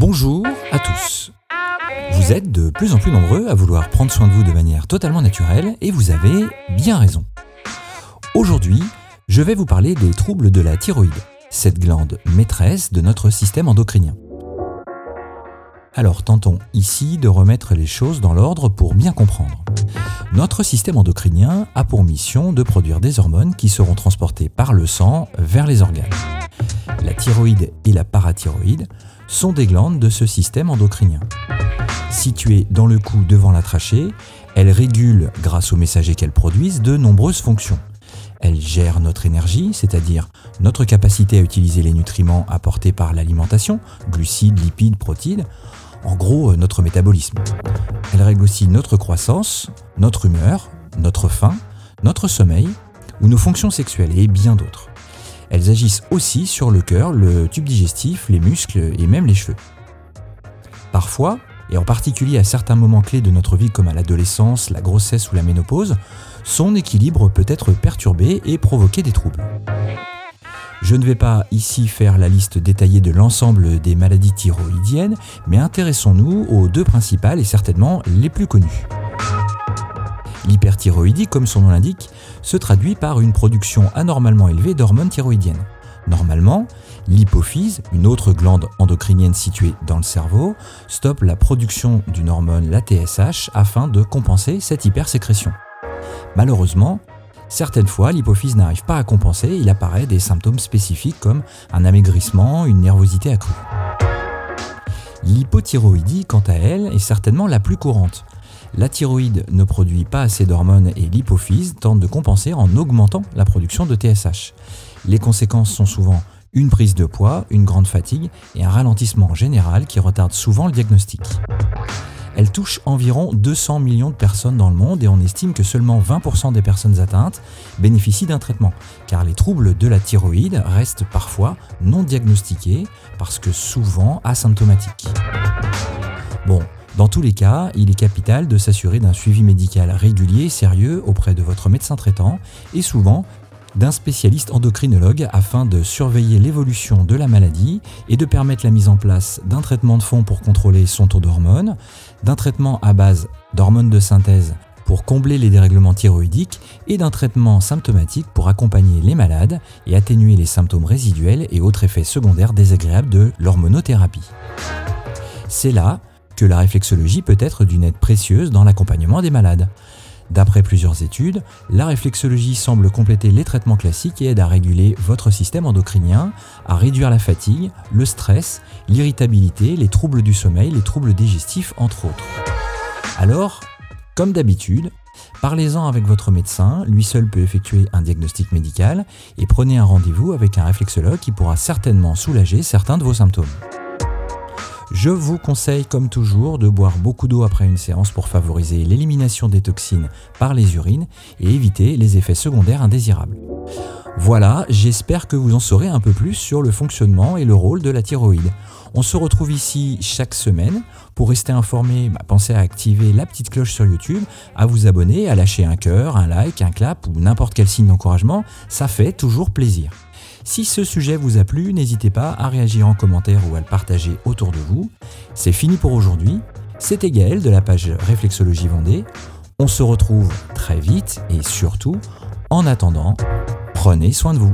Bonjour à tous. Vous êtes de plus en plus nombreux à vouloir prendre soin de vous de manière totalement naturelle et vous avez bien raison. Aujourd'hui, je vais vous parler des troubles de la thyroïde, cette glande maîtresse de notre système endocrinien. Alors tentons ici de remettre les choses dans l'ordre pour bien comprendre. Notre système endocrinien a pour mission de produire des hormones qui seront transportées par le sang vers les organes. La thyroïde et la parathyroïde sont des glandes de ce système endocrinien. Situées dans le cou devant la trachée, elles régulent, grâce aux messagers qu'elles produisent, de nombreuses fonctions. Elles gèrent notre énergie, c'est-à-dire notre capacité à utiliser les nutriments apportés par l'alimentation, glucides, lipides, protides, en gros notre métabolisme. Elles règlent aussi notre croissance, notre humeur, notre faim, notre sommeil ou nos fonctions sexuelles et bien d'autres. Elles agissent aussi sur le cœur, le tube digestif, les muscles et même les cheveux. Parfois, et en particulier à certains moments clés de notre vie comme à l'adolescence, la grossesse ou la ménopause, son équilibre peut être perturbé et provoquer des troubles. Je ne vais pas ici faire la liste détaillée de l'ensemble des maladies thyroïdiennes, mais intéressons-nous aux deux principales et certainement les plus connues. L'hyperthyroïdie, comme son nom l'indique, se traduit par une production anormalement élevée d'hormones thyroïdiennes. Normalement, l'hypophyse, une autre glande endocrinienne située dans le cerveau, stoppe la production d'une hormone, la TSH, afin de compenser cette hypersécrétion. Malheureusement, certaines fois, l'hypophyse n'arrive pas à compenser et il apparaît des symptômes spécifiques comme un amaigrissement, une nervosité accrue. L'hypothyroïdie, quant à elle, est certainement la plus courante. La thyroïde ne produit pas assez d'hormones et l'hypophyse tente de compenser en augmentant la production de TSH. Les conséquences sont souvent une prise de poids, une grande fatigue et un ralentissement général qui retarde souvent le diagnostic. Elle touche environ 200 millions de personnes dans le monde et on estime que seulement 20% des personnes atteintes bénéficient d'un traitement, car les troubles de la thyroïde restent parfois non diagnostiqués parce que souvent asymptomatiques. Bon, dans tous les cas, il est capital de s'assurer d'un suivi médical régulier et sérieux auprès de votre médecin traitant et souvent d'un spécialiste endocrinologue afin de surveiller l'évolution de la maladie et de permettre la mise en place d'un traitement de fond pour contrôler son taux d'hormones, d'un traitement à base d'hormones de synthèse pour combler les dérèglements thyroïdiques et d'un traitement symptomatique pour accompagner les malades et atténuer les symptômes résiduels et autres effets secondaires désagréables de l'hormonothérapie. C'est là que la réflexologie peut être d'une aide précieuse dans l'accompagnement des malades. D'après plusieurs études, la réflexologie semble compléter les traitements classiques et aide à réguler votre système endocrinien, à réduire la fatigue, le stress, l'irritabilité, les troubles du sommeil, les troubles digestifs, entre autres. Alors, comme d'habitude, parlez-en avec votre médecin, lui seul peut effectuer un diagnostic médical, et prenez un rendez-vous avec un réflexologue qui pourra certainement soulager certains de vos symptômes. Je vous conseille comme toujours de boire beaucoup d'eau après une séance pour favoriser l'élimination des toxines par les urines et éviter les effets secondaires indésirables. Voilà, j'espère que vous en saurez un peu plus sur le fonctionnement et le rôle de la thyroïde. On se retrouve ici chaque semaine. Pour rester informé, bah, pensez à activer la petite cloche sur YouTube, à vous abonner, à lâcher un cœur, un like, un clap ou n'importe quel signe d'encouragement. Ça fait toujours plaisir. Si ce sujet vous a plu, n'hésitez pas à réagir en commentaire ou à le partager autour de vous. C'est fini pour aujourd'hui. C'était Gaël de la page Réflexologie Vendée. On se retrouve très vite et surtout, en attendant, prenez soin de vous.